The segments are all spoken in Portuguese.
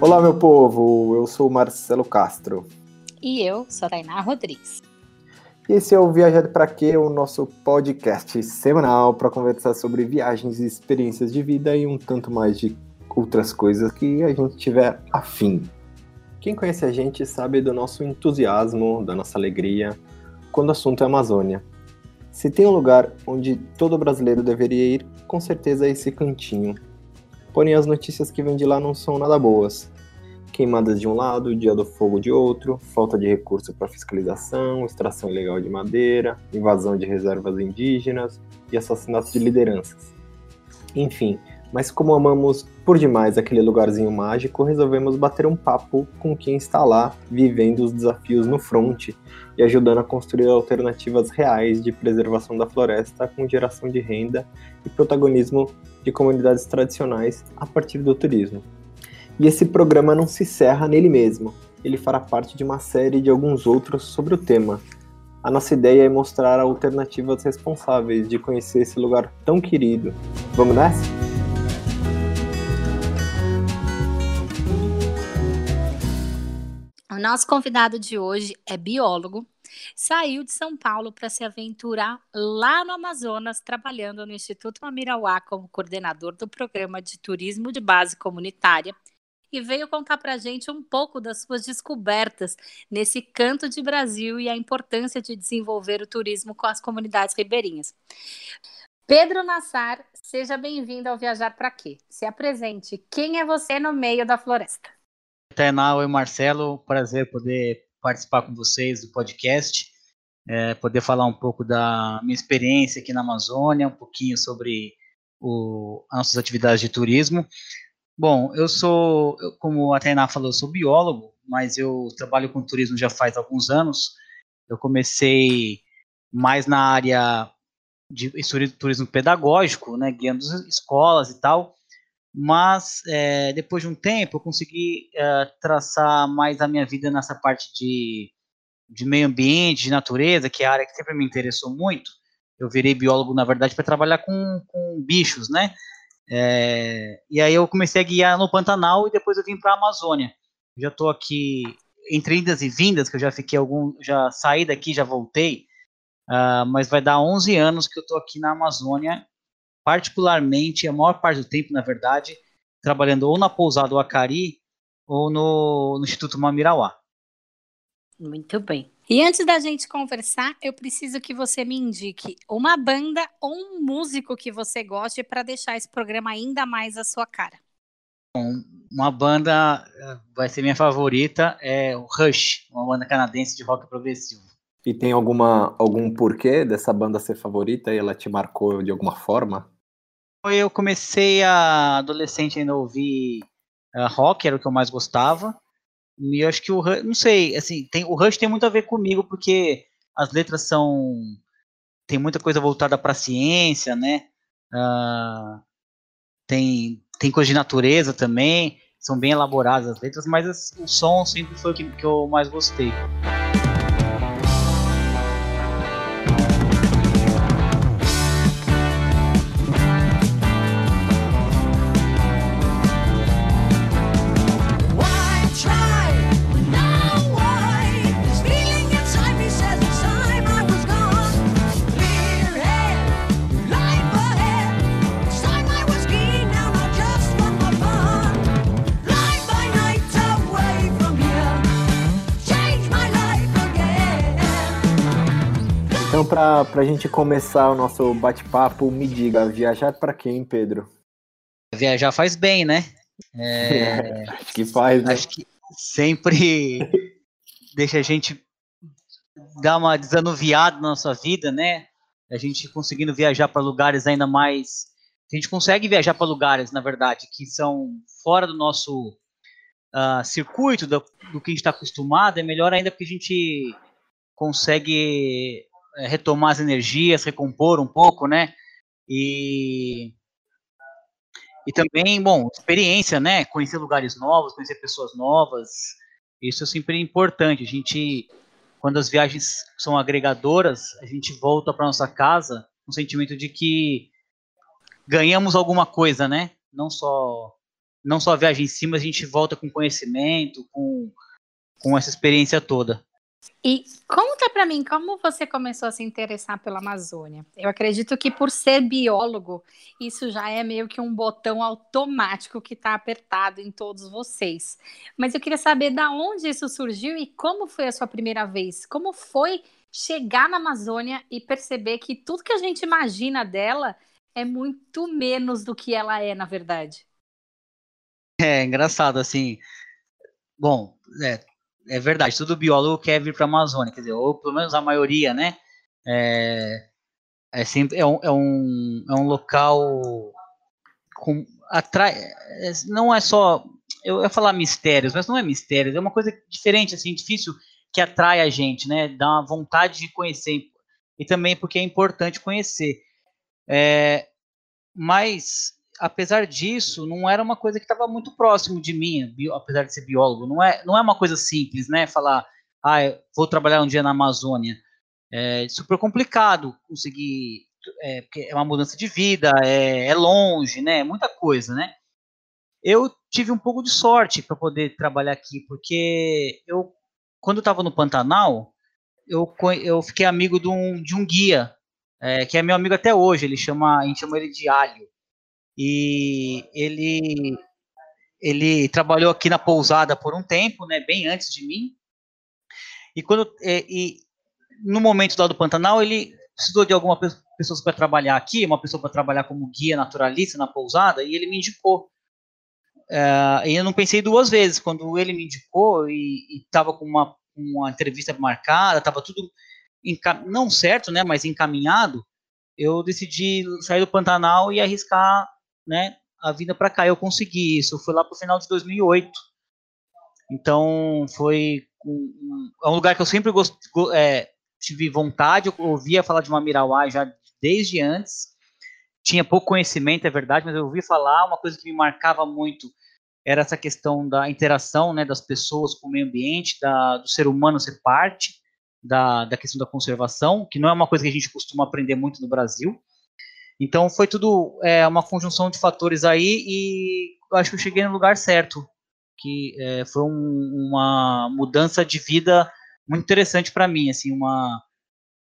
Olá, meu povo, eu sou o Marcelo Castro. E eu sou Tainá Rodrigues. E esse é o Viajar para Quê, o nosso podcast semanal para conversar sobre viagens e experiências de vida e um tanto mais de outras coisas que a gente tiver afim. Quem conhece a gente sabe do nosso entusiasmo, da nossa alegria, quando o assunto é Amazônia. Se tem um lugar onde todo brasileiro deveria ir, com certeza é esse cantinho. Porém, as notícias que vêm de lá não são nada boas. Queimadas de um lado, dia do fogo de outro, falta de recurso para fiscalização, extração ilegal de madeira, invasão de reservas indígenas e assassinato de lideranças. Enfim, mas como amamos por demais aquele lugarzinho mágico, resolvemos bater um papo com quem está lá, vivendo os desafios no front e ajudando a construir alternativas reais de preservação da floresta com geração de renda e protagonismo de comunidades tradicionais a partir do turismo. E esse programa não se cerra nele mesmo, ele fará parte de uma série de alguns outros sobre o tema. A nossa ideia é mostrar alternativas responsáveis de conhecer esse lugar tão querido. Vamos nessa? O nosso convidado de hoje é biólogo, saiu de São Paulo para se aventurar lá no Amazonas, trabalhando no Instituto Amirauá como coordenador do programa de turismo de base comunitária e veio contar para a gente um pouco das suas descobertas nesse canto de Brasil e a importância de desenvolver o turismo com as comunidades ribeirinhas. Pedro Nassar, seja bem-vindo ao Viajar para Quê? Se apresente. Quem é você no meio da floresta? Tainá, oi Marcelo, prazer poder participar com vocês do podcast, é, poder falar um pouco da minha experiência aqui na Amazônia, um pouquinho sobre o, as nossas atividades de turismo. Bom, eu sou, como a Tainá falou, eu sou biólogo, mas eu trabalho com turismo já faz alguns anos. Eu comecei mais na área de turismo pedagógico, né, guiando escolas e tal, mas é, depois de um tempo eu consegui é, traçar mais a minha vida nessa parte de, de meio ambiente, de natureza, que é a área que sempre me interessou muito. Eu virei biólogo, na verdade, para trabalhar com, com bichos, né? É, e aí eu comecei a guiar no Pantanal e depois eu vim para a Amazônia. Já estou aqui entre indas e vindas, que eu já fiquei algum, já saí daqui, já voltei, uh, mas vai dar 11 anos que eu estou aqui na Amazônia particularmente, a maior parte do tempo, na verdade, trabalhando ou na pousada do Acari ou no, no Instituto Mamirauá. Muito bem. E antes da gente conversar, eu preciso que você me indique uma banda ou um músico que você goste para deixar esse programa ainda mais a sua cara. Uma banda eh, vai ser minha favorita é o Rush, uma banda canadense de rock progressivo. E tem alguma algum porquê dessa banda ser favorita e ela te marcou de alguma forma? Eu comecei a adolescente ainda ouvir uh, rock, era o que eu mais gostava. E eu acho que o Rush, não sei, assim, tem, o Rush tem muito a ver comigo, porque as letras são. tem muita coisa voltada para a ciência, né? Uh, tem, tem coisa de natureza também, são bem elaboradas as letras, mas o som sempre foi o que, que eu mais gostei. Para a gente começar o nosso bate-papo, me diga, viajar para quem, Pedro? Viajar faz bem, né? É, acho que faz, né? Acho que sempre deixa a gente dar uma desanuviada na nossa vida, né? A gente conseguindo viajar para lugares ainda mais. A gente consegue viajar para lugares, na verdade, que são fora do nosso uh, circuito, do, do que a gente está acostumado, é melhor ainda porque a gente consegue retomar as energias, recompor um pouco, né? E e também, bom, experiência, né? Conhecer lugares novos, conhecer pessoas novas. Isso é sempre importante. A gente, quando as viagens são agregadoras, a gente volta para nossa casa com o sentimento de que ganhamos alguma coisa, né? Não só não só a viagem em si, mas a gente volta com conhecimento, com, com essa experiência toda. E conta para mim como você começou a se interessar pela Amazônia. Eu acredito que por ser biólogo, isso já é meio que um botão automático que está apertado em todos vocês. Mas eu queria saber da onde isso surgiu e como foi a sua primeira vez. Como foi chegar na Amazônia e perceber que tudo que a gente imagina dela é muito menos do que ela é, na verdade. É engraçado, assim. Bom, é, é verdade, todo biólogo quer vir para a Amazônia, quer dizer, ou pelo menos a maioria, né? É, é, sempre, é, um, é, um, é um local com, atrai, é, não é só, eu ia falar mistérios, mas não é mistérios, é uma coisa diferente, assim, difícil, que atrai a gente, né? Dá uma vontade de conhecer, e também porque é importante conhecer. É, mas apesar disso, não era uma coisa que estava muito próximo de mim, bio, apesar de ser biólogo. Não é, não é uma coisa simples, né? Falar, ah, vou trabalhar um dia na Amazônia. É super complicado conseguir, é, porque é uma mudança de vida, é, é longe, né? Muita coisa, né? Eu tive um pouco de sorte para poder trabalhar aqui, porque eu, quando eu estava no Pantanal, eu, eu fiquei amigo de um, de um guia, é, que é meu amigo até hoje. Ele chama, a gente chama ele de Alho e ele ele trabalhou aqui na pousada por um tempo, né, bem antes de mim. E quando é, e no momento lá do Pantanal ele precisou de alguma pessoa para trabalhar aqui, uma pessoa para trabalhar como guia naturalista na pousada, e ele me indicou. É, e eu não pensei duas vezes quando ele me indicou e estava com uma, uma entrevista marcada, estava tudo não certo, né, mas encaminhado. Eu decidi sair do Pantanal e arriscar né, a vinda para cá. Eu consegui isso, foi lá para o final de 2008. Então, foi um, é um lugar que eu sempre gost, é, tive vontade, eu ouvia falar de uma Mirawá já desde antes. Tinha pouco conhecimento, é verdade, mas eu ouvi falar. Uma coisa que me marcava muito era essa questão da interação né, das pessoas com o meio ambiente, da, do ser humano ser parte da, da questão da conservação, que não é uma coisa que a gente costuma aprender muito no Brasil. Então foi tudo é, uma conjunção de fatores aí e acho que eu cheguei no lugar certo, que é, foi um, uma mudança de vida muito interessante para mim, assim, uma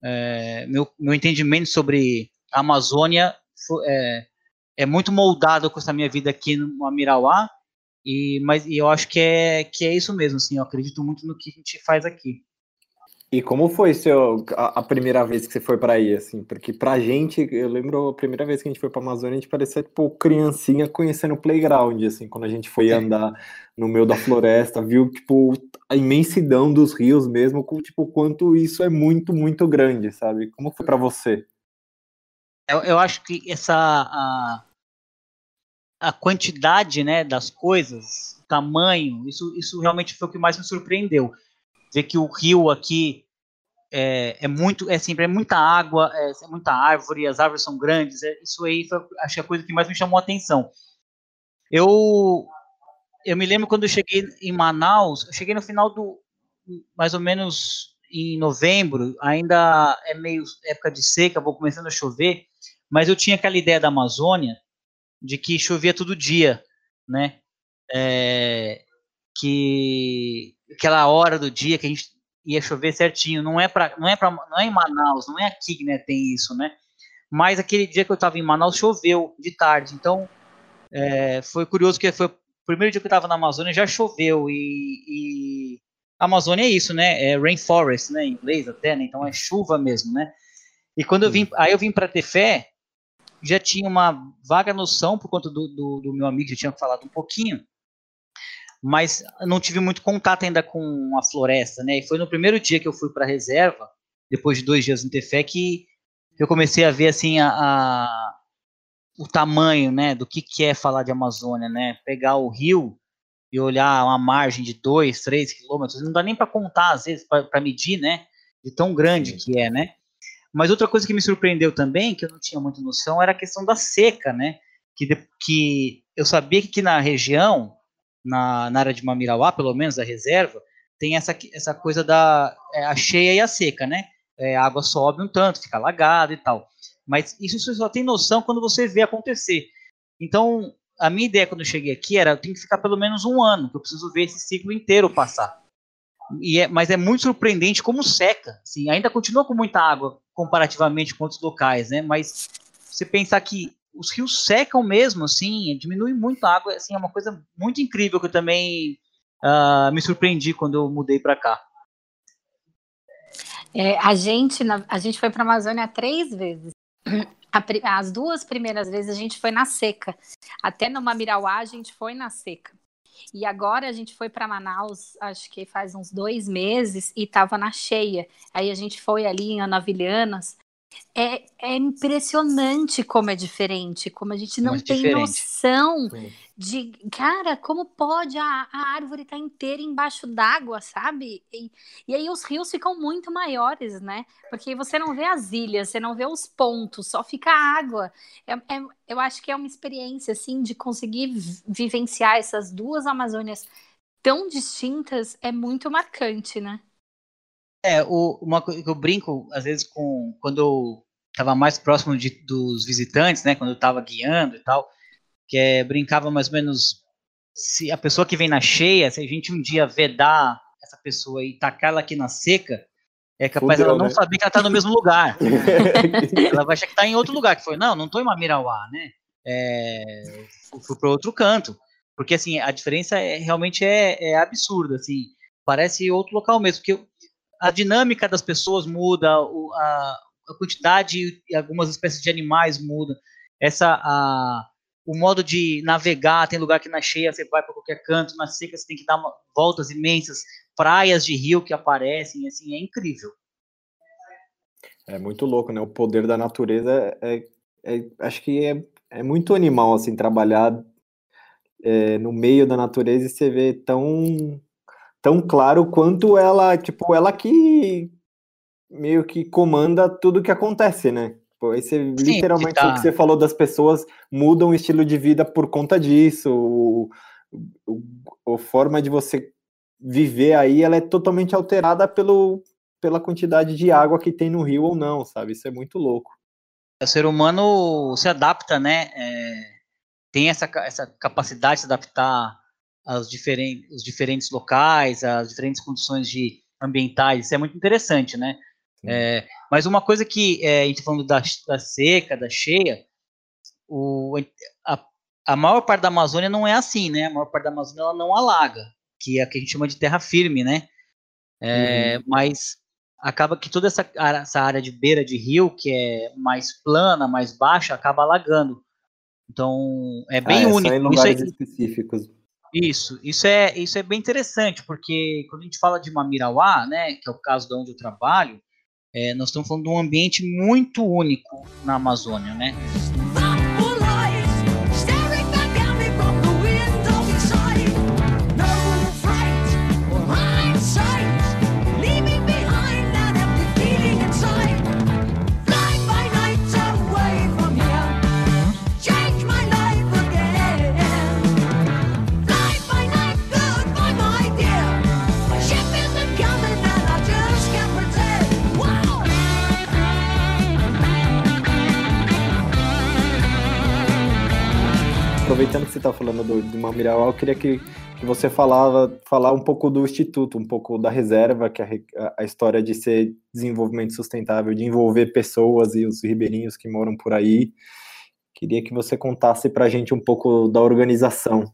é, meu, meu entendimento sobre a Amazônia é, é muito moldado com essa minha vida aqui no Amirauá e mas e eu acho que é que é isso mesmo, assim, eu acredito muito no que a gente faz aqui. E como foi seu, a, a primeira vez que você foi para aí, assim? Porque pra gente, eu lembro a primeira vez que a gente foi pra Amazônia, a gente parecia, tipo, criancinha conhecendo o playground, assim, quando a gente foi andar no meio da floresta, viu, tipo, a imensidão dos rios mesmo, com, tipo, quanto isso é muito, muito grande, sabe? Como foi para você? Eu, eu acho que essa, a, a quantidade, né, das coisas, o tamanho, isso, isso realmente foi o que mais me surpreendeu ver que o rio aqui é, é muito, é sempre é muita água, é, é, muita árvore, as árvores são grandes. É, isso aí foi, acho que a coisa que mais me chamou a atenção. Eu eu me lembro quando eu cheguei em Manaus, eu cheguei no final do mais ou menos em novembro, ainda é meio época de seca, vou começando a chover, mas eu tinha aquela ideia da Amazônia de que chovia todo dia, né? É, que aquela hora do dia que a gente ia chover certinho, não é para não é para não é em Manaus, não é aqui que né, tem isso, né? Mas aquele dia que eu estava em Manaus choveu de tarde, então é, foi curioso que foi o primeiro dia que eu estava na Amazônia já choveu e, e a Amazônia é isso, né? É rainforest, né? Em inglês até, né? Então é chuva mesmo, né? E quando eu vim, aí eu vim para ter fé, já tinha uma vaga noção por conta do, do, do meu amigo, já tinha falado um pouquinho mas não tive muito contato ainda com a floresta, né? E foi no primeiro dia que eu fui para a reserva, depois de dois dias no Tefé, que eu comecei a ver assim a, a, o tamanho, né, do que, que é falar de Amazônia, né? Pegar o rio e olhar uma margem de dois, três quilômetros, não dá nem para contar às vezes para medir, né? De tão grande que é, né? Mas outra coisa que me surpreendeu também, que eu não tinha muita noção, era a questão da seca, né? Que, que eu sabia que na região na, na área de Mamirauá, pelo menos, a reserva, tem essa, essa coisa da é, a cheia e a seca, né? É, a água sobe um tanto, fica alagada e tal. Mas isso você só tem noção quando você vê acontecer. Então, a minha ideia quando eu cheguei aqui era eu tenho que ficar pelo menos um ano, que eu preciso ver esse ciclo inteiro passar. E é, mas é muito surpreendente como seca. Assim, ainda continua com muita água comparativamente com outros locais, né? Mas você pensar que os rios secam mesmo, assim, diminui muito a água, assim, é uma coisa muito incrível que eu também uh, me surpreendi quando eu mudei para cá. É, a gente a gente foi para a Amazônia três vezes. as duas primeiras vezes a gente foi na seca. Até no Mamirauá a gente foi na seca. E agora a gente foi para Manaus, acho que faz uns dois meses, e estava na cheia. Aí a gente foi ali em Anavilhanas é, é impressionante como é diferente, como a gente não é tem diferente. noção Sim. de, cara, como pode a, a árvore estar tá inteira embaixo d'água, sabe? E, e aí os rios ficam muito maiores, né? Porque você não vê as ilhas, você não vê os pontos, só fica água. É, é, eu acho que é uma experiência, assim, de conseguir vivenciar essas duas Amazônias tão distintas, é muito marcante, né? É, o, uma coisa que eu brinco, às vezes, com quando eu estava mais próximo de, dos visitantes, né, quando eu estava guiando e tal, que é, brincava mais ou menos se a pessoa que vem na cheia, se a gente um dia vedar essa pessoa e tacar ela aqui na seca, é capaz Fudeu, ela não né? saber que ela está no mesmo lugar. ela vai achar que está em outro lugar, que foi, não, não estou em Mamirauá, né? É, fui para outro canto. Porque, assim, a diferença é, realmente é, é absurda, assim, parece outro local mesmo, porque a dinâmica das pessoas muda, a, a quantidade e algumas espécies de animais mudam. Essa a, o modo de navegar, tem lugar que na cheia você vai para qualquer canto, na seca você tem que dar uma, voltas imensas, praias de rio que aparecem, assim, é incrível. É muito louco, né? O poder da natureza é, é acho que é, é muito animal, assim, trabalhar é, no meio da natureza e você vê tão tão claro quanto ela, tipo, ela que meio que comanda tudo que acontece, né? Você, Sim, literalmente, tá. o que você falou das pessoas mudam o estilo de vida por conta disso, o, o, a forma de você viver aí, ela é totalmente alterada pelo, pela quantidade de água que tem no rio ou não, sabe? Isso é muito louco. O ser humano se adapta, né? É, tem essa, essa capacidade de se adaptar aos diferentes, os diferentes locais, as diferentes condições de ambientais, isso é muito interessante, né? É, mas uma coisa que é, a gente tá falando da, da seca, da cheia, o, a, a maior parte da Amazônia não é assim, né? A maior parte da Amazônia ela não alaga, que é a que a gente chama de terra firme, né? É, uhum. Mas acaba que toda essa, essa área de beira de rio, que é mais plana, mais baixa, acaba alagando. Então, é bem ah, é único. Só em lugares é, específicos. Isso, isso é, isso é bem interessante, porque quando a gente fala de Mamirauá, né, que é o caso de onde eu trabalho, é, nós estamos falando de um ambiente muito único na Amazônia, né? Aproveitando que você está falando do, do eu queria que, que você falava, falar um pouco do Instituto, um pouco da reserva, que é a, a história de ser desenvolvimento sustentável, de envolver pessoas e os ribeirinhos que moram por aí. Queria que você contasse para a gente um pouco da organização.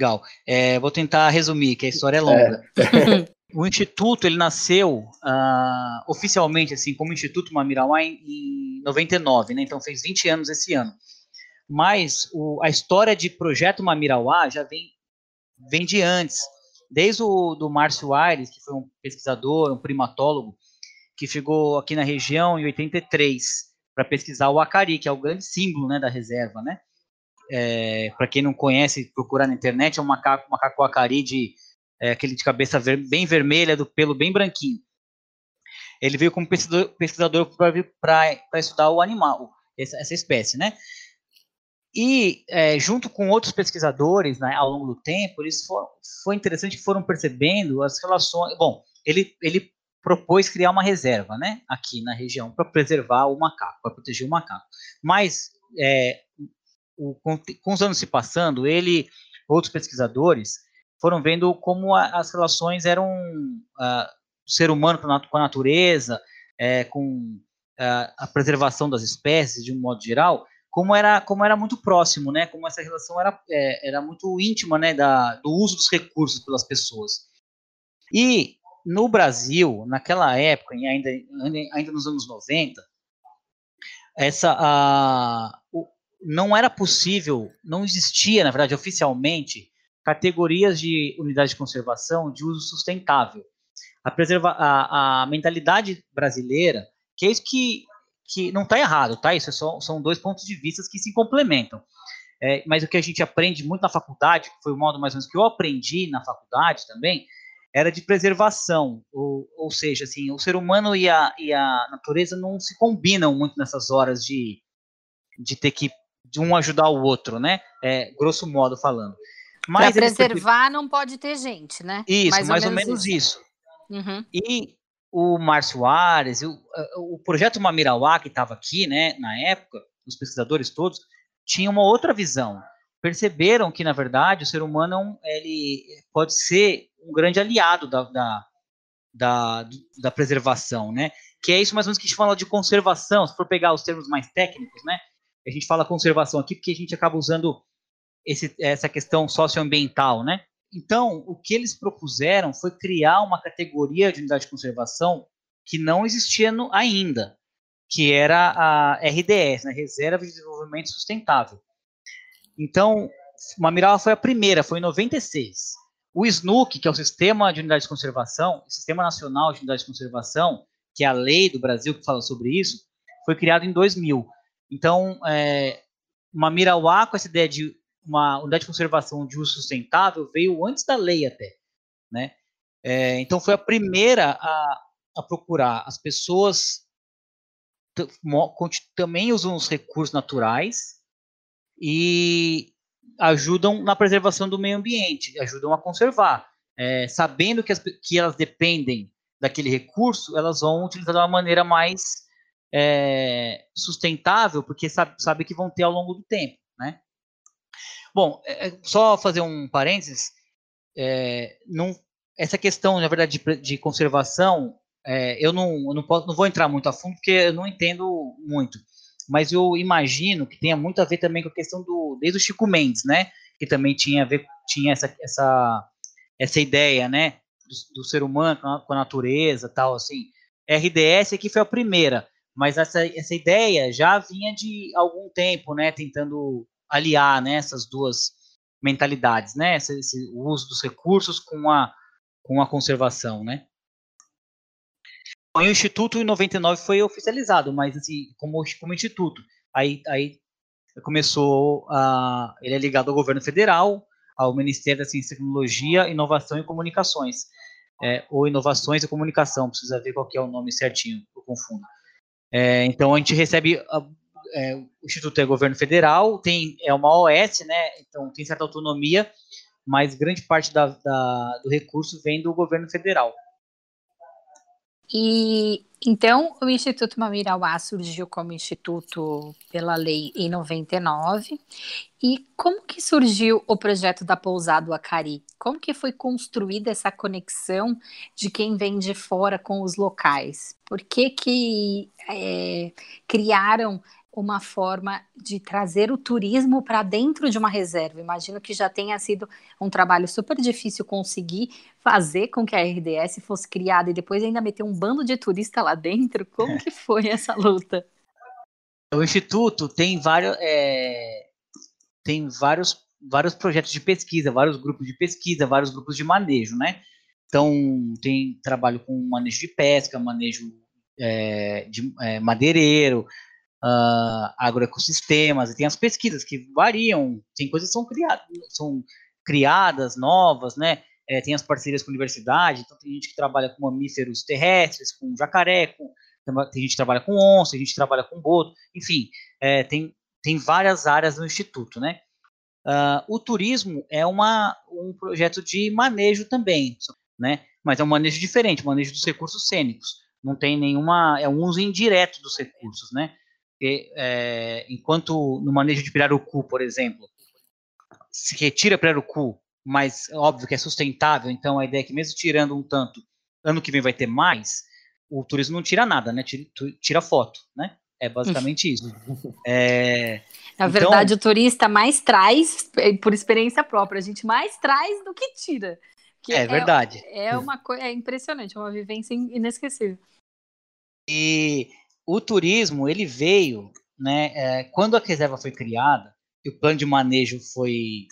Legal. É, vou tentar resumir, que a história é longa. É. o Instituto ele nasceu uh, oficialmente assim como Instituto Mamirauá em, em 99, né? Então fez 20 anos esse ano. Mas o, a história de Projeto Mamirauá já vem, vem de antes. Desde o do Márcio Aires, que foi um pesquisador, um primatólogo, que chegou aqui na região em 83 para pesquisar o acari, que é o grande símbolo né, da reserva. Né? É, para quem não conhece, procurar na internet, é um macaco, macaco acari de é, aquele de cabeça ver, bem vermelha, do pelo bem branquinho. Ele veio como pesquisador, pesquisador para estudar o animal, essa, essa espécie, né? E, é, junto com outros pesquisadores, né, ao longo do tempo, eles foram, foi interessante que foram percebendo as relações. Bom, ele, ele propôs criar uma reserva, né, aqui na região, para preservar o macaco, para proteger o macaco. Mas, é, o, com, com, os anos se passando, ele, outros pesquisadores, foram vendo como a, as relações eram do ser humano com a, natureza, é, com a preservação das espécies de um modo geral, como era, como era muito próximo, né? Como essa relação era, é, era muito íntima, né? Da, do uso dos recursos pelas pessoas. E no Brasil, naquela época, e ainda, ainda nos anos 90, essa, a, não era possível, não existia, na verdade, oficialmente, categorias de unidade de conservação de uso sustentável. A, preserva, a, a mentalidade brasileira, que é isso que, que não está errado, tá? Isso é só, são dois pontos de vista que se complementam. É, mas o que a gente aprende muito na faculdade, que foi o modo mais ou menos que eu aprendi na faculdade também, era de preservação, ou, ou seja, assim, o ser humano e a, e a natureza não se combinam muito nessas horas de, de ter que de um ajudar o outro, né? É, grosso modo falando. Para preservar não pode ter gente, né? Isso, mais, mais ou, menos, ou menos isso. isso. Uhum. E o Márcio Ares, o, o projeto Mamirauá, que estava aqui, né, na época, os pesquisadores todos, tinham uma outra visão. Perceberam que, na verdade, o ser humano é ele pode ser um grande aliado da, da, da, da, preservação, né? Que é isso mais ou menos que a gente fala de conservação, se for pegar os termos mais técnicos, né? A gente fala conservação aqui porque a gente acaba usando esse, essa questão socioambiental, né? Então, o que eles propuseram foi criar uma categoria de unidade de conservação que não existia no, ainda, que era a RDS, né? Reserva de Desenvolvimento Sustentável. Então, Mamirala foi a primeira, foi em 96. O SNUC, que é o Sistema de Unidade de Conservação, o Sistema Nacional de Unidade de Conservação, que é a lei do Brasil que fala sobre isso, foi criado em 2000. Então, é, uma Mirauá com essa ideia de uma unidade de conservação de uso sustentável veio antes da lei até, né? É, então foi a primeira a, a procurar. As pessoas também usam os recursos naturais e ajudam na preservação do meio ambiente, ajudam a conservar. É, sabendo que, as, que elas dependem daquele recurso, elas vão utilizar de uma maneira mais é, sustentável, porque sabe, sabe que vão ter ao longo do tempo? Bom, é, é só fazer um parênteses, é, não, essa questão, na verdade, de, de conservação, é, eu, não, eu não, posso, não vou entrar muito a fundo, porque eu não entendo muito mas eu imagino que tenha muito a ver também com a questão do desde o Chico Mendes, né? Que também tinha a ver tinha essa essa essa ideia, né? Do, do ser humano com a, com a, natureza, tal assim. RDS aqui foi a primeira, mas essa essa ideia já vinha de algum tempo, né? Tentando aliar né, essas duas mentalidades, né? Esse, esse, o uso dos recursos com a com a conservação, né? o Instituto em 99 foi oficializado, mas assim, como, como instituto. Aí, aí começou a. Ele é ligado ao governo federal, ao Ministério da Ciência e Tecnologia, Inovação e Comunicações. É, ou Inovações e Comunicação, precisa ver qual é o nome certinho, eu confundo. É, então a gente recebe. É, o Instituto é governo federal, tem, é uma OS, né? Então tem certa autonomia, mas grande parte da, da, do recurso vem do governo federal. E então o Instituto Mamirauá surgiu como instituto pela lei em 99. E como que surgiu o projeto da Pousada Acari? Como que foi construída essa conexão de quem vem de fora com os locais? Por que que é, criaram uma forma de trazer o turismo para dentro de uma reserva. Imagino que já tenha sido um trabalho super difícil conseguir fazer com que a RDS fosse criada e depois ainda meter um bando de turista lá dentro. Como é. que foi essa luta? O Instituto tem vários, é, tem vários, vários projetos de pesquisa, vários grupos de pesquisa, vários grupos de manejo, né? Então, tem trabalho com manejo de pesca, manejo é, de é, madeireiro, uh, agroecossistemas, e tem as pesquisas que variam, tem coisas que são criadas, são criadas novas, né? É, tem as parcerias com a universidade, então tem gente que trabalha com mamíferos terrestres, com jacaré, com, tem gente que trabalha com onça, tem gente que trabalha com boto, enfim, é, tem, tem várias áreas no Instituto, né? Uh, o turismo é uma, um projeto de manejo também, né? Mas é um manejo diferente, manejo dos recursos cênicos. Não tem nenhuma, é um uso indireto dos recursos, né? É, enquanto no manejo de pirarucu, por exemplo, se retira pirarucu, mas óbvio que é sustentável, então a ideia é que mesmo tirando um tanto, ano que vem vai ter mais, o turismo não tira nada, né? Tira, tira foto, né? É basicamente isso. É, Na então, verdade, o turista mais traz, por experiência própria, a gente mais traz do que tira. Que é, é verdade. É uma coisa é impressionante, é uma vivência inesquecível. E o turismo, ele veio, né? É, quando a reserva foi criada, e o plano de manejo foi,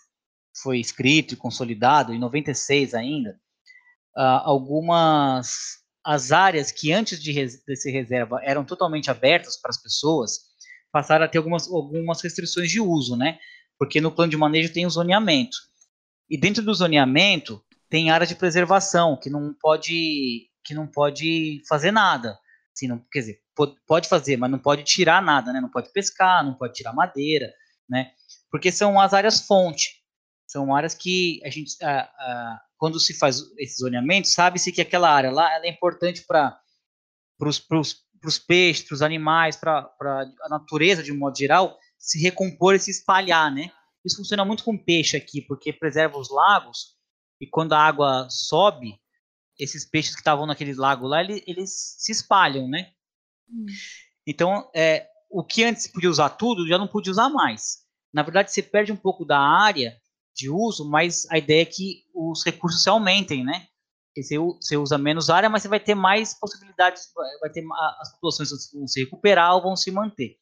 foi escrito e consolidado, em 96 ainda, uh, algumas as áreas que antes de, de ser reserva eram totalmente abertas para as pessoas, passaram a ter algumas, algumas restrições de uso, né? Porque no plano de manejo tem o zoneamento. E dentro do zoneamento tem área de preservação, que não pode, que não pode fazer nada. Assim, não, quer dizer, pode fazer, mas não pode tirar nada, né? Não pode pescar, não pode tirar madeira, né? Porque são as áreas fonte. São áreas que a gente, a, a, quando se faz esse zoneamento, sabe-se que aquela área lá é importante para os peixes, para os animais, para a natureza de um modo geral, se recompor e se espalhar, né? Isso funciona muito com peixe aqui, porque preserva os lagos e quando a água sobe, esses peixes que estavam naquele lago lá, eles, eles se espalham, né? Hum. Então, é, o que antes podia usar tudo, já não podia usar mais. Na verdade, você perde um pouco da área de uso, mas a ideia é que os recursos se aumentem, né? Você, usa menos área, mas você vai ter mais possibilidades, vai ter as populações vão se recuperar ou vão se manter.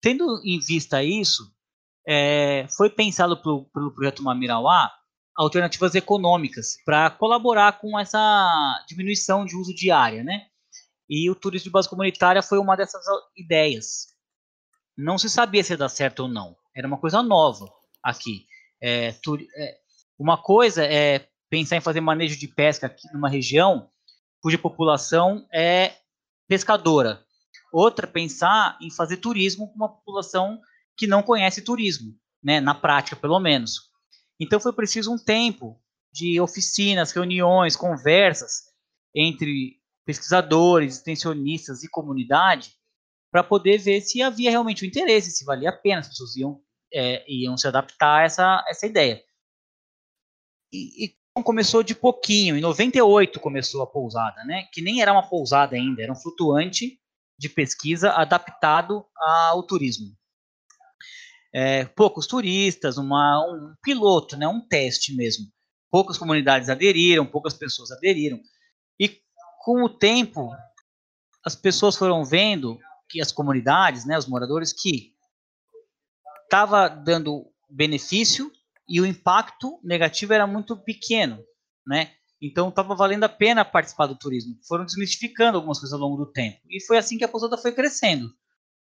Tendo em vista isso, é, foi pensado pelo, pelo projeto Mamirauá alternativas econômicas para colaborar com essa diminuição de uso de área, né? E o turismo de base comunitária foi uma dessas ideias. Não se sabia se ia dar certo ou não. Era uma coisa nova aqui. É, é, uma coisa é pensar em fazer manejo de pesca aqui numa região cuja população é pescadora. Outra, pensar em fazer turismo com uma população que não conhece turismo, né, na prática, pelo menos. Então foi preciso um tempo de oficinas, reuniões, conversas entre pesquisadores, extensionistas e comunidade para poder ver se havia realmente o interesse, se valia a pena, as pessoas iam é, iam se adaptar a essa, essa ideia. E, e, começou de pouquinho, em 98 começou a pousada, né? que nem era uma pousada ainda, era um flutuante de pesquisa adaptado ao turismo. É, poucos turistas, uma, um piloto, né, um teste mesmo. Poucas comunidades aderiram, poucas pessoas aderiram. Com o tempo, as pessoas foram vendo que as comunidades, né, os moradores, que estava dando benefício e o impacto negativo era muito pequeno, né? Então estava valendo a pena participar do turismo. Foram desmistificando algumas coisas ao longo do tempo. E foi assim que a pousada foi crescendo.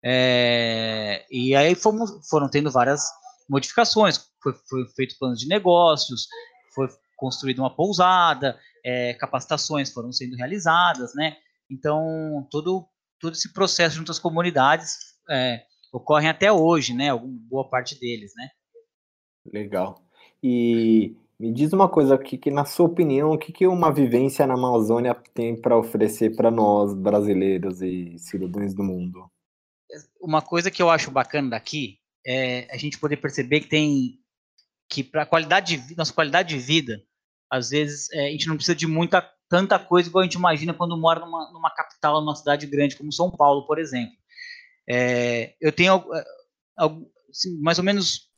É, e aí fomos, foram tendo várias modificações. Foi, foi feito planos de negócios, foi construída uma pousada, é, capacitações foram sendo realizadas, né? Então todo todo esse processo junto às comunidades é, ocorrem até hoje, né? Alguma boa parte deles, né? Legal. E me diz uma coisa aqui, que na sua opinião, o que, que uma vivência na Amazônia tem para oferecer para nós, brasileiros e cidadãos do mundo? Uma coisa que eu acho bacana daqui é a gente poder perceber que tem que para qualidade de nossa qualidade de vida, às vezes é, a gente não precisa de muita tanta coisa igual a gente imagina quando mora numa, numa capital, numa cidade grande como São Paulo, por exemplo. É, eu tenho é, assim, mais ou menos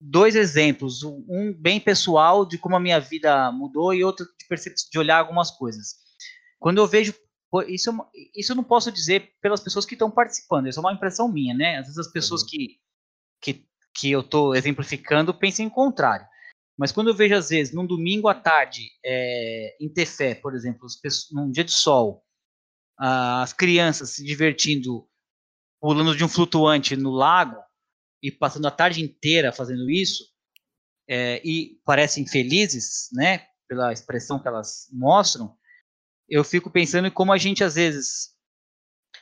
dois exemplos, um bem pessoal de como a minha vida mudou e outro de, de olhar algumas coisas. Quando eu vejo isso, isso eu não posso dizer pelas pessoas que estão participando, isso é uma impressão minha, né? Às vezes as pessoas uhum. que, que, que eu estou exemplificando pensam em contrário. Mas quando eu vejo, às vezes, num domingo à tarde, é, em Tefé, por exemplo, num dia de sol, as crianças se divertindo pulando de um flutuante no lago e passando a tarde inteira fazendo isso é, e parecem felizes, né, pela expressão que elas mostram, eu fico pensando em como a gente às vezes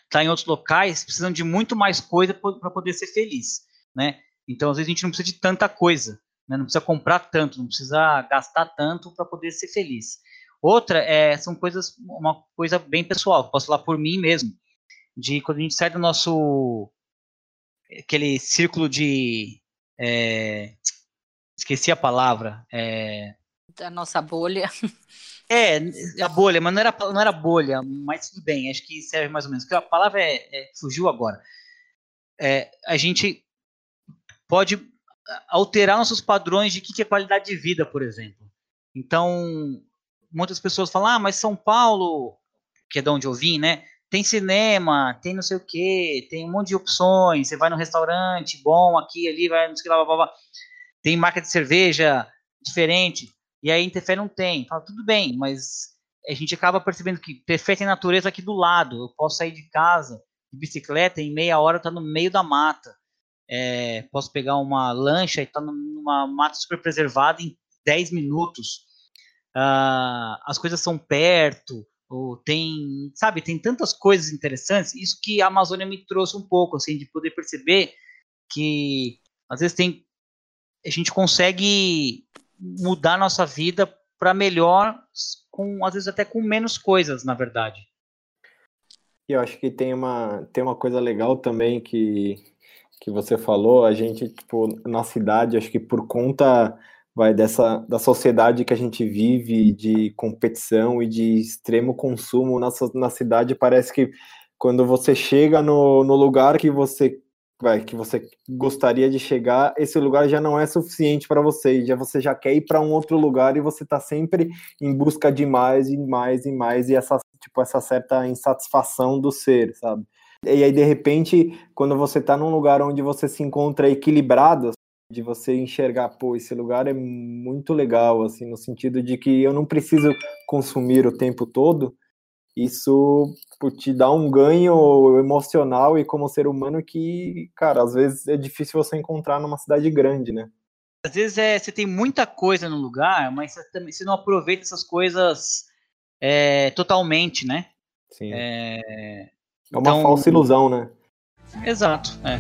está em outros locais precisando de muito mais coisa para poder ser feliz, né? Então às vezes a gente não precisa de tanta coisa, né? não precisa comprar tanto, não precisa gastar tanto para poder ser feliz. Outra é, são coisas, uma coisa bem pessoal, posso falar por mim mesmo de quando a gente sai do nosso aquele círculo de é, esqueci a palavra. É, da nossa bolha. É, a bolha, mas não era, não era bolha, mas tudo bem, acho que serve mais ou menos. A palavra é, é fugiu agora. É, a gente pode alterar nossos padrões de o que é qualidade de vida, por exemplo. Então, muitas pessoas falam, ah, mas São Paulo, que é de onde eu vim, né? Tem cinema, tem não sei o quê, tem um monte de opções. Você vai num restaurante bom aqui, ali, vai, não sei o que lá, blá, blá, blá. Tem marca de cerveja diferente. E aí Interfé não tem. Fala, tudo bem, mas a gente acaba percebendo que perfeita tem natureza aqui do lado. Eu posso sair de casa de bicicleta em meia hora tá no meio da mata. É, posso pegar uma lancha e estar tá numa mata super preservada em 10 minutos. Uh, as coisas são perto, ou tem, sabe, tem tantas coisas interessantes. Isso que a Amazônia me trouxe um pouco, assim, de poder perceber que às vezes tem a gente consegue mudar nossa vida para melhor, com às vezes até com menos coisas, na verdade. E eu acho que tem uma, tem uma coisa legal também que, que você falou, a gente, tipo, na cidade, acho que por conta vai dessa da sociedade que a gente vive de competição e de extremo consumo na, na cidade, parece que quando você chega no, no lugar que você vai, que você gostaria de chegar, esse lugar já não é suficiente para você, já você já quer ir para um outro lugar e você está sempre em busca de mais e mais e mais e essa tipo essa certa insatisfação do ser, sabe? E aí de repente, quando você está num lugar onde você se encontra equilibrado, de você enxergar, pô, esse lugar é muito legal, assim, no sentido de que eu não preciso consumir o tempo todo, isso tipo, te dá um ganho emocional e como ser humano que, cara, às vezes é difícil você encontrar numa cidade grande, né? Às vezes é, você tem muita coisa no lugar, mas você, também, você não aproveita essas coisas é, totalmente, né? Sim. É, é uma então... falsa ilusão, né? Exato, é.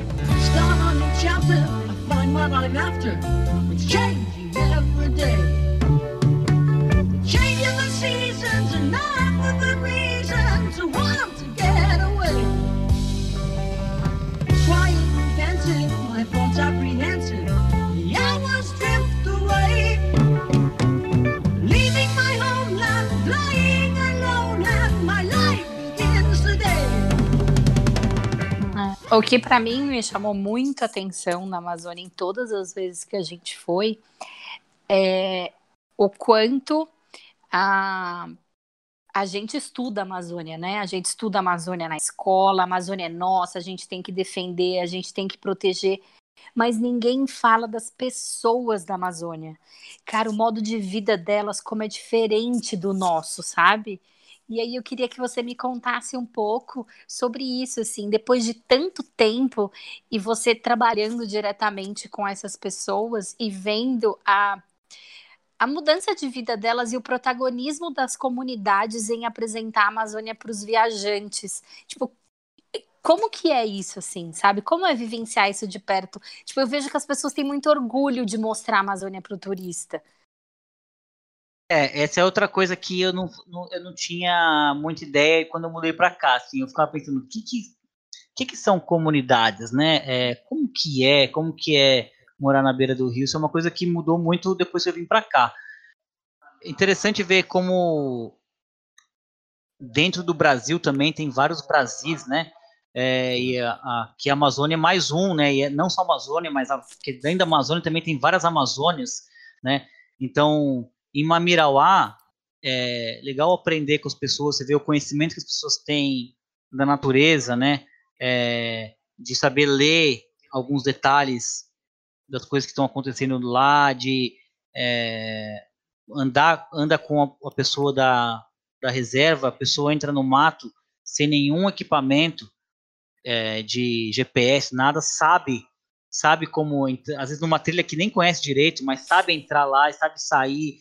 O que para mim me chamou muito atenção na Amazônia em todas as vezes que a gente foi é o quanto a, a gente estuda a Amazônia, né? A gente estuda a Amazônia na escola, a Amazônia é nossa, a gente tem que defender, a gente tem que proteger, mas ninguém fala das pessoas da Amazônia. Cara, o modo de vida delas como é diferente do nosso, sabe? E aí eu queria que você me contasse um pouco sobre isso, assim, depois de tanto tempo e você trabalhando diretamente com essas pessoas e vendo a a mudança de vida delas e o protagonismo das comunidades em apresentar a Amazônia para os viajantes. Tipo, como que é isso, assim, sabe? Como é vivenciar isso de perto? Tipo, eu vejo que as pessoas têm muito orgulho de mostrar a Amazônia para o turista. É, essa é outra coisa que eu não, não, eu não tinha muita ideia quando eu mudei para cá. Assim, eu ficava pensando, o que que, que, que são comunidades, né? É, como que é, como que é morar na beira do rio? Isso é uma coisa que mudou muito depois que eu vim para cá. Interessante ver como dentro do Brasil também tem vários Brasis, né? É, e a, a, que a Amazônia é mais um, né? E é, não só a Amazônia, mas a, que dentro da Amazônia também tem várias Amazônias, né? Então em Mamirauá, é legal aprender com as pessoas, você vê o conhecimento que as pessoas têm da natureza, né? É, de saber ler alguns detalhes das coisas que estão acontecendo lá, de é, andar anda com a, a, pessoa da, da reserva, a pessoa entra no mato sem nenhum equipamento é, de GPS, nada, sabe sabe como, às vezes numa trilha que nem conhece direito, mas sabe entrar lá, sabe sair,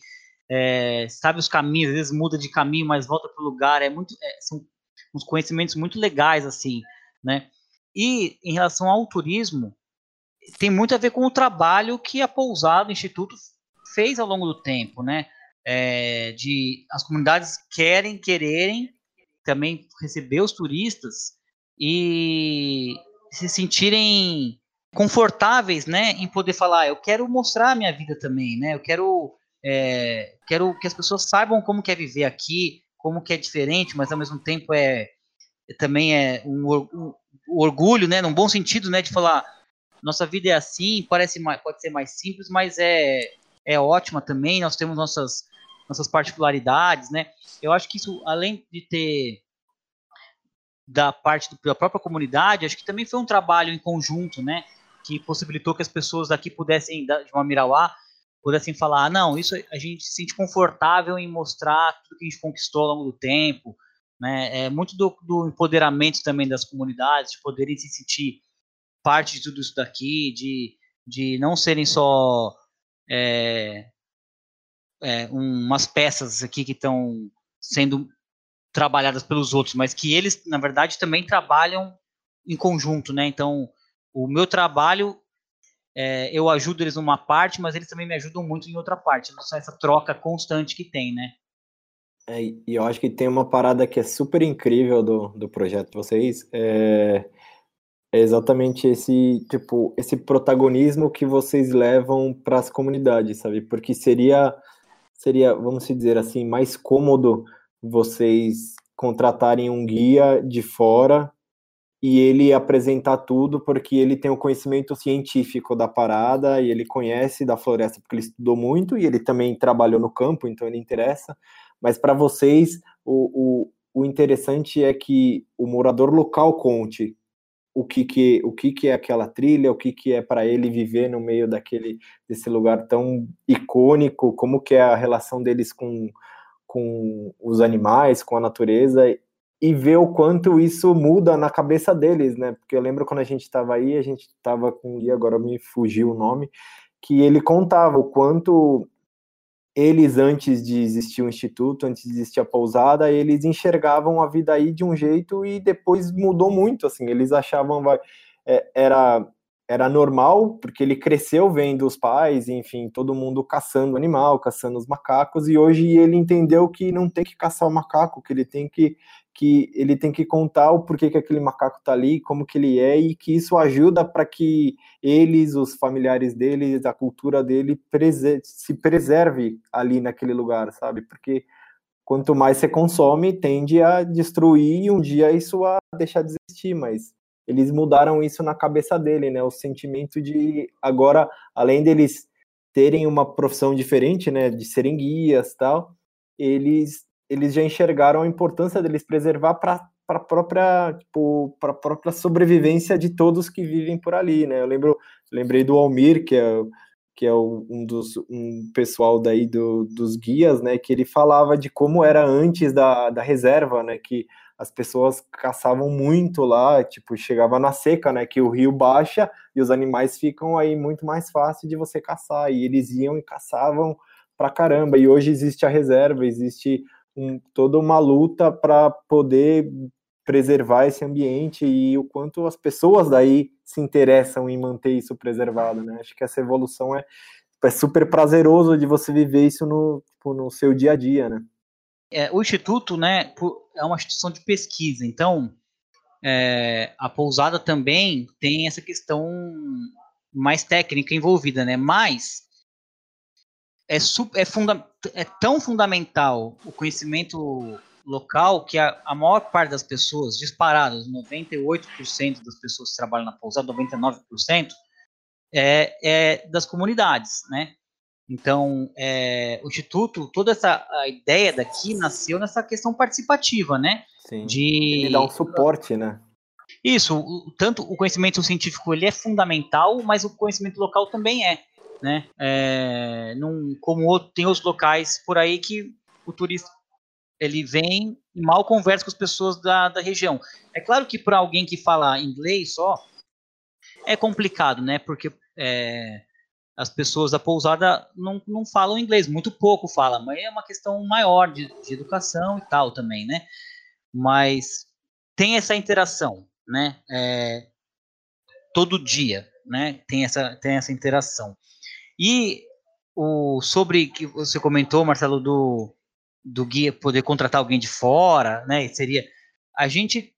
é, sabe os caminhos, às vezes muda de caminho, mas volta para o lugar. É muito, é, são uns conhecimentos muito legais assim, né? E em relação ao turismo, tem muito a ver com o trabalho que a pousada, o instituto fez ao longo do tempo, né? É, de as comunidades querem, quererem também receber os turistas e se sentirem confortáveis, né, em poder falar, eu quero mostrar a minha vida também, né, eu quero, é, quero que as pessoas saibam como quer viver aqui, como que é diferente, mas ao mesmo tempo é também é um, um, um orgulho, né, num bom sentido, né, de falar, nossa vida é assim, parece mais, pode ser mais simples, mas é, é ótima também, nós temos nossas, nossas particularidades, né, eu acho que isso, além de ter da parte do, da própria comunidade, acho que também foi um trabalho em conjunto, né, que possibilitou que as pessoas daqui pudessem, de uma Mirauá, pudessem falar, ah, não, isso a gente se sente confortável em mostrar tudo que a gente conquistou ao longo do tempo, né? É muito do, do empoderamento também das comunidades, de poderem se sentir parte de tudo isso daqui, de, de não serem só é, é, umas peças aqui que estão sendo trabalhadas pelos outros, mas que eles, na verdade, também trabalham em conjunto, né? Então, o meu trabalho, é, eu ajudo eles numa parte, mas eles também me ajudam muito em outra parte. Essa troca constante que tem, né? É, e eu acho que tem uma parada que é super incrível do, do projeto de vocês, é, é exatamente esse, tipo, esse protagonismo que vocês levam para as comunidades, sabe? Porque seria, seria, vamos dizer assim, mais cômodo vocês contratarem um guia de fora e ele apresentar tudo porque ele tem o conhecimento científico da parada e ele conhece da floresta porque ele estudou muito e ele também trabalhou no campo, então ele interessa. Mas para vocês, o, o, o, interessante é que o morador local conte o que, que, o que, que é aquela trilha, o que, que é para ele viver no meio daquele desse lugar tão icônico, como que é a relação deles com, com os animais, com a natureza e ver o quanto isso muda na cabeça deles, né? Porque eu lembro quando a gente estava aí, a gente estava com e agora me fugiu o nome, que ele contava o quanto eles antes de existir o instituto, antes de existir a pousada, eles enxergavam a vida aí de um jeito e depois mudou muito, assim, eles achavam vai, é, era era normal, porque ele cresceu vendo os pais, enfim, todo mundo caçando animal, caçando os macacos, e hoje ele entendeu que não tem que caçar o macaco, que ele tem que que ele tem que contar o porquê que aquele macaco tá ali, como que ele é, e que isso ajuda para que eles, os familiares deles, a cultura dele se preserve ali naquele lugar, sabe? Porque quanto mais você consome, tende a destruir e um dia isso a deixar de existir, mas eles mudaram isso na cabeça dele, né? O sentimento de agora, além deles terem uma profissão diferente, né, de serem guias, tal, eles eles já enxergaram a importância deles preservar para para própria tipo para própria sobrevivência de todos que vivem por ali, né? Eu lembro lembrei do Almir que é que é um dos um pessoal daí do, dos guias, né? Que ele falava de como era antes da, da reserva, né? Que as pessoas caçavam muito lá, tipo chegava na seca, né? Que o rio baixa e os animais ficam aí muito mais fácil de você caçar e eles iam e caçavam pra caramba. E hoje existe a reserva, existe um, toda uma luta para poder preservar esse ambiente e o quanto as pessoas daí se interessam em manter isso preservado, né? Acho que essa evolução é, é super prazeroso de você viver isso no, tipo, no seu dia a dia, né? É, o Instituto, né, é uma instituição de pesquisa, então é, a pousada também tem essa questão mais técnica envolvida, né? Mas é, super, é, funda, é tão fundamental o conhecimento local que a, a maior parte das pessoas, disparadas, 98% das pessoas que trabalham na pousada, 99%, é, é das comunidades, né? Então, é, o Instituto, toda essa ideia daqui nasceu nessa questão participativa, né? Sim. De Ele dá um suporte, né? Isso, o, tanto o conhecimento científico ele é fundamental, mas o conhecimento local também é né? É, num, como outro, tem outros locais por aí que o turista ele vem e mal conversa com as pessoas da, da região. É claro que para alguém que fala inglês só é complicado, né? Porque é, as pessoas da pousada não, não falam inglês, muito pouco falam, mas é uma questão maior de, de educação e tal também, né? Mas tem essa interação, né? É, todo dia, né? Tem essa, tem essa interação. E o sobre que você comentou, Marcelo, do, do guia poder contratar alguém de fora, né? Seria a gente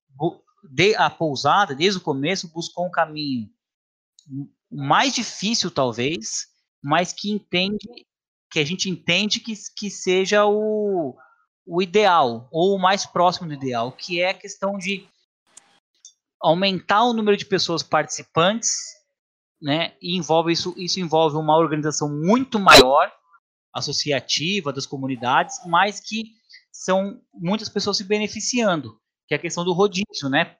de a pousada desde o começo buscou um caminho mais difícil talvez, mas que entende, que a gente entende que, que seja o, o ideal, ou o mais próximo do ideal, que é a questão de aumentar o número de pessoas participantes, né? E envolve isso, isso envolve uma organização muito maior, associativa das comunidades, mas que são muitas pessoas se beneficiando, que é a questão do rodízio, né?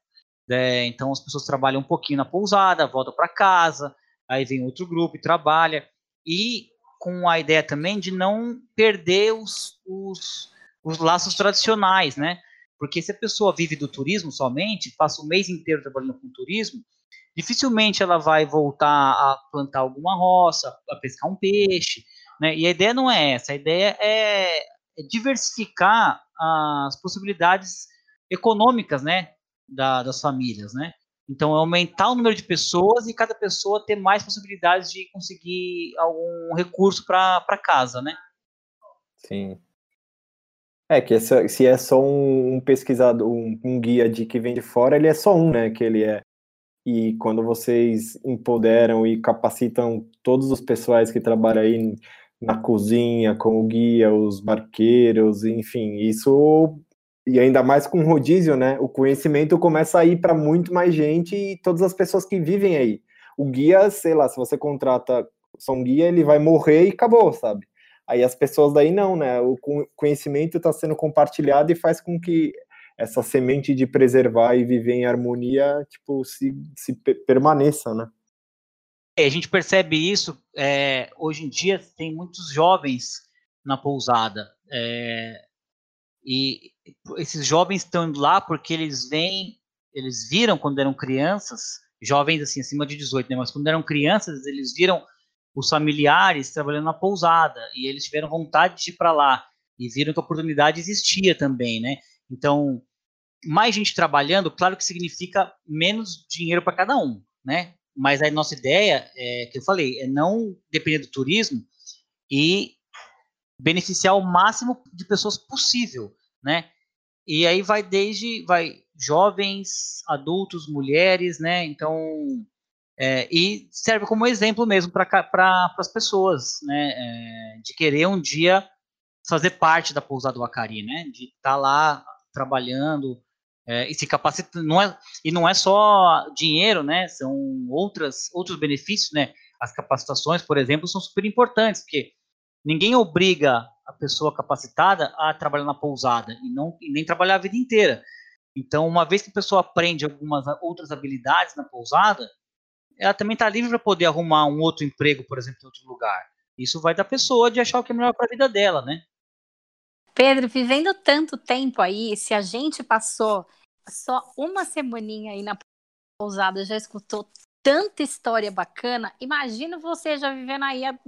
É, então as pessoas trabalham um pouquinho na pousada, voltam para casa, aí vem outro grupo e trabalha, e com a ideia também de não perder os, os, os laços tradicionais, né? Porque se a pessoa vive do turismo somente, passa o mês inteiro trabalhando com turismo, dificilmente ela vai voltar a plantar alguma roça, a pescar um peixe, né? E a ideia não é essa, a ideia é, é diversificar as possibilidades econômicas, né, da, das famílias, né? Então, é aumentar o número de pessoas e cada pessoa ter mais possibilidades de conseguir algum recurso para casa, né? Sim. É que essa, se é só um, um pesquisador, um, um, guia de que vem de fora, ele é só um, né? Que ele é. E quando vocês empoderam e capacitam todos os pessoais que trabalham aí na cozinha, com o guia, os barqueiros, enfim, isso e ainda mais com rodízio, né? O conhecimento começa a ir para muito mais gente e todas as pessoas que vivem aí. O guia, sei lá, se você contrata só um guia, ele vai morrer e acabou, sabe? Aí as pessoas daí não, né? O conhecimento está sendo compartilhado e faz com que essa semente de preservar e viver em harmonia, tipo, se, se permaneça, né? É, a gente percebe isso, é, hoje em dia tem muitos jovens na pousada, é, e esses jovens estão indo lá porque eles vêm, eles viram quando eram crianças, jovens assim, acima de 18, né, mas quando eram crianças, eles viram os familiares trabalhando na pousada e eles tiveram vontade de ir para lá e viram que a oportunidade existia também, né? Então, mais gente trabalhando, claro que significa menos dinheiro para cada um, né? Mas a nossa ideia, é, que eu falei, é não depender do turismo e beneficiar o máximo de pessoas possível, né? E aí vai desde vai jovens, adultos, mulheres, né? Então é, e serve como exemplo mesmo para pra, as pessoas, né? É, de querer um dia fazer parte da pousada do Acari, né? De estar tá lá trabalhando é, e se capacitando. Não é, e não é só dinheiro, né? São outras, outros benefícios, né? As capacitações, por exemplo, são super importantes, porque ninguém obriga a pessoa capacitada a trabalhar na pousada e, não, e nem trabalhar a vida inteira. Então, uma vez que a pessoa aprende algumas outras habilidades na pousada, ela também está livre para poder arrumar um outro emprego, por exemplo, em outro lugar. Isso vai da pessoa de achar o que é melhor para a vida dela, né? Pedro, vivendo tanto tempo aí, se a gente passou só uma semaninha aí na pousada, já escutou tanta história bacana, imagina você já vivendo aí há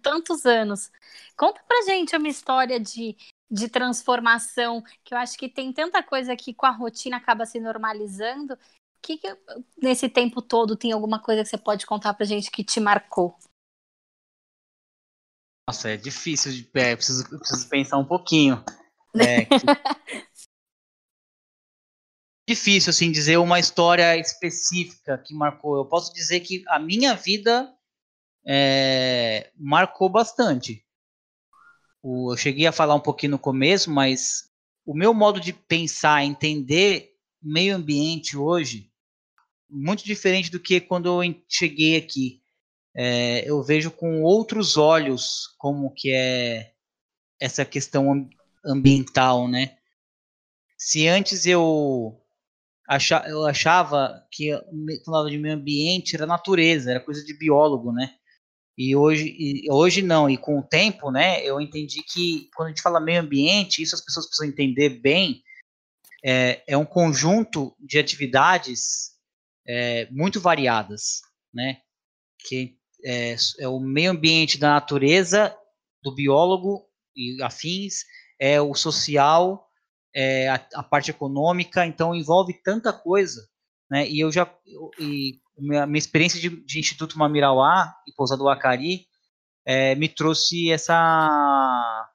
tantos anos. Conta pra gente uma história de, de transformação, que eu acho que tem tanta coisa que com a rotina acaba se normalizando que, que nesse tempo todo tem alguma coisa que você pode contar pra gente que te marcou? Nossa, é difícil, de, é, preciso, preciso pensar um pouquinho. É, que... difícil assim dizer uma história específica que marcou. Eu posso dizer que a minha vida é, marcou bastante. O, eu cheguei a falar um pouquinho no começo, mas o meu modo de pensar, entender meio ambiente hoje muito diferente do que quando eu cheguei aqui. É, eu vejo com outros olhos como que é essa questão ambiental, né? Se antes eu achava, eu achava que falava de meio ambiente era natureza, era coisa de biólogo, né? E hoje, e hoje não, e com o tempo, né, eu entendi que quando a gente fala meio ambiente, isso as pessoas precisam entender bem, é, é um conjunto de atividades é, muito variadas, né? Que é, é, o meio ambiente da natureza, do biólogo e afins, é o social, é a, a parte econômica, então envolve tanta coisa, né? E eu já eu, e minha, minha experiência de, de, Instituto Mamirauá e Pousada do Acari é, me trouxe essa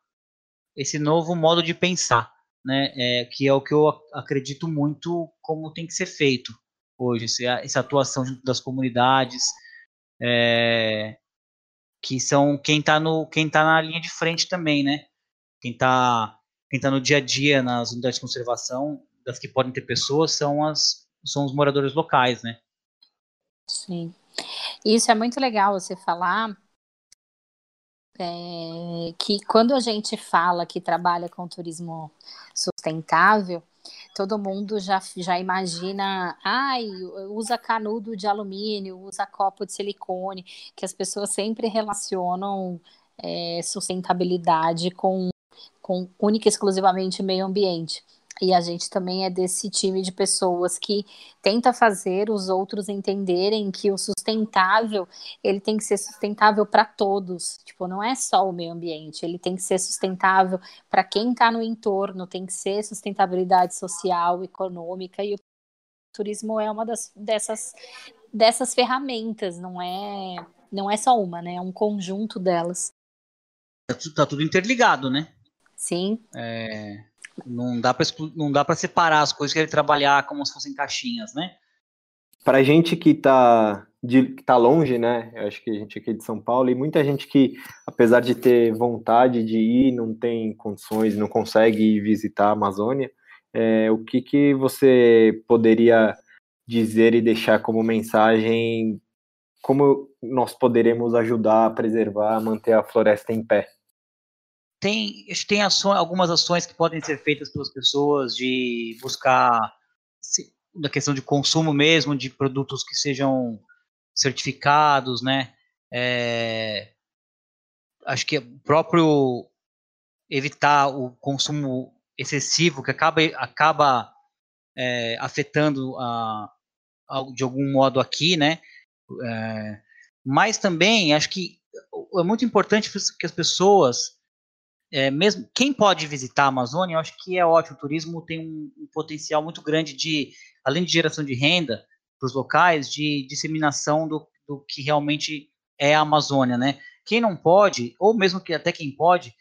esse novo modo de pensar, né? É, que é o que eu acredito muito como tem que ser feito hoje, essa atuação junto das comunidades, é, que são quem está no quem tá na linha de frente também, né? Quem está quem tá no dia a dia nas unidades de conservação, das que podem ter pessoas, são as são os moradores locais, né? Sim. Isso é muito legal você falar é, que quando a gente fala que trabalha com turismo sustentável, todo mundo já, já imagina, ai, usa canudo de alumínio, usa copo de silicone, que as pessoas sempre relacionam é, sustentabilidade com, com única e exclusivamente meio ambiente. E a gente também é desse time de pessoas que tenta fazer os outros entenderem que o sustentável, ele tem que ser sustentável para todos. Tipo, não é só o meio ambiente, ele tem que ser sustentável para quem está no entorno, tem que ser sustentabilidade social, econômica e o turismo é uma das, dessas dessas ferramentas, não é não é só uma, né? É um conjunto delas. Tá, tá tudo interligado, né? Sim. É, não dá para não dá para separar as coisas que ele trabalhar como se fossem caixinhas, né? Para gente que está de, que tá longe, né? Eu acho que a gente aqui de São Paulo e muita gente que, apesar de ter vontade de ir, não tem condições, não consegue ir visitar a Amazônia. É, o que, que você poderia dizer e deixar como mensagem? Como nós poderemos ajudar a preservar, a manter a floresta em pé? Tem, tem algumas ações que podem ser feitas pelas pessoas de buscar da questão de consumo mesmo de produtos que sejam certificados, né? É, acho que o próprio evitar o consumo excessivo que acaba acaba é, afetando a, a, de algum modo aqui, né? É, mas também acho que é muito importante que as pessoas é, mesmo quem pode visitar a Amazônia, eu acho que é ótimo. O turismo tem um, um potencial muito grande de, além de geração de renda para os locais, de disseminação do, do que realmente é a Amazônia, né? Quem não pode, ou mesmo que até quem pode,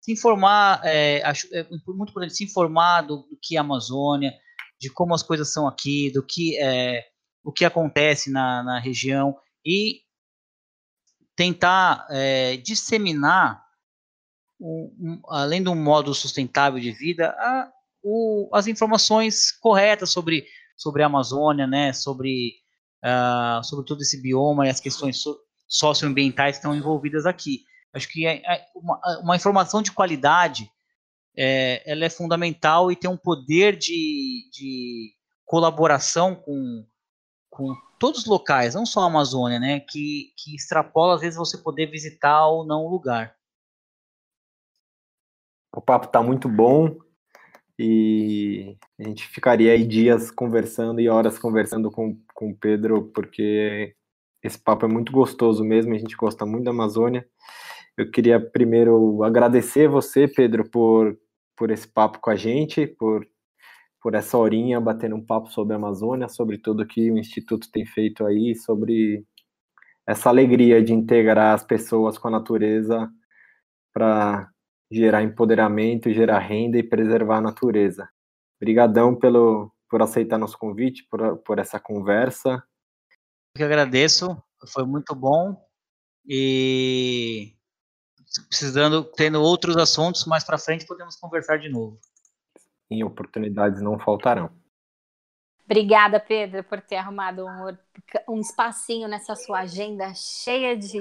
se informar, é, acho é muito importante se informar do, do, que é a Amazônia, de como as coisas são aqui, do que é, o que acontece na, na região e tentar é, disseminar um, além de um modo sustentável de vida, a, o, as informações corretas sobre, sobre a Amazônia, né, sobre, uh, sobre todo esse bioma e as questões so, socioambientais que estão envolvidas aqui. Acho que é, é uma, uma, informação de qualidade é, ela é fundamental e tem um poder de, de colaboração com, com todos os locais, não só a Amazônia, né, que, que extrapola às vezes você poder visitar ou não o lugar. O papo está muito bom e a gente ficaria aí dias conversando e horas conversando com, com o Pedro, porque esse papo é muito gostoso mesmo, a gente gosta muito da Amazônia. Eu queria primeiro agradecer você, Pedro, por, por esse papo com a gente, por, por essa horinha batendo um papo sobre a Amazônia, sobre tudo que o Instituto tem feito aí, sobre essa alegria de integrar as pessoas com a natureza para gerar empoderamento, gerar renda e preservar a natureza. Obrigadão pelo por aceitar nosso convite, por, por essa conversa. Eu que agradeço, foi muito bom e precisando tendo outros assuntos mais para frente podemos conversar de novo. Em oportunidades não faltarão. Obrigada, Pedro, por ter arrumado um, um espacinho nessa sua agenda cheia de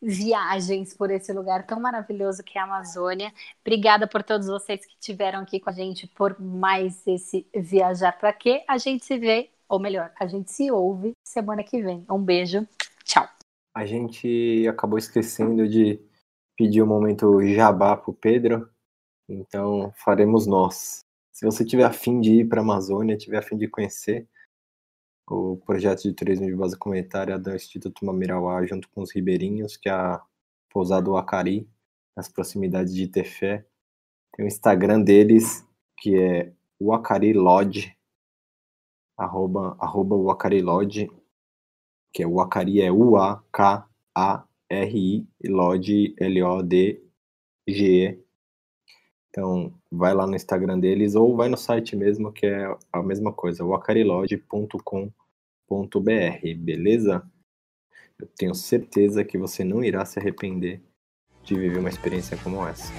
viagens por esse lugar tão maravilhoso que é a Amazônia. Obrigada por todos vocês que estiveram aqui com a gente por mais esse Viajar para quê. A gente se vê, ou melhor, a gente se ouve semana que vem. Um beijo, tchau. A gente acabou esquecendo de pedir o um momento jabá pro Pedro, então faremos nós. Se você tiver afim de ir para a Amazônia, tiver afim de conhecer, o projeto de turismo de base comunitária do Instituto Mamirauá, junto com os ribeirinhos, que é a pousada Acari, nas proximidades de Tefé. Tem o Instagram deles, que é o Acari Lodge, arroba, arroba o Acari Lodge, que é o Acari é U-A-K-A-R-I, Lodge, L-O-D-G-E. Então, vai lá no Instagram deles ou vai no site mesmo, que é a mesma coisa, wacarilodge.com.br, beleza? Eu tenho certeza que você não irá se arrepender de viver uma experiência como essa.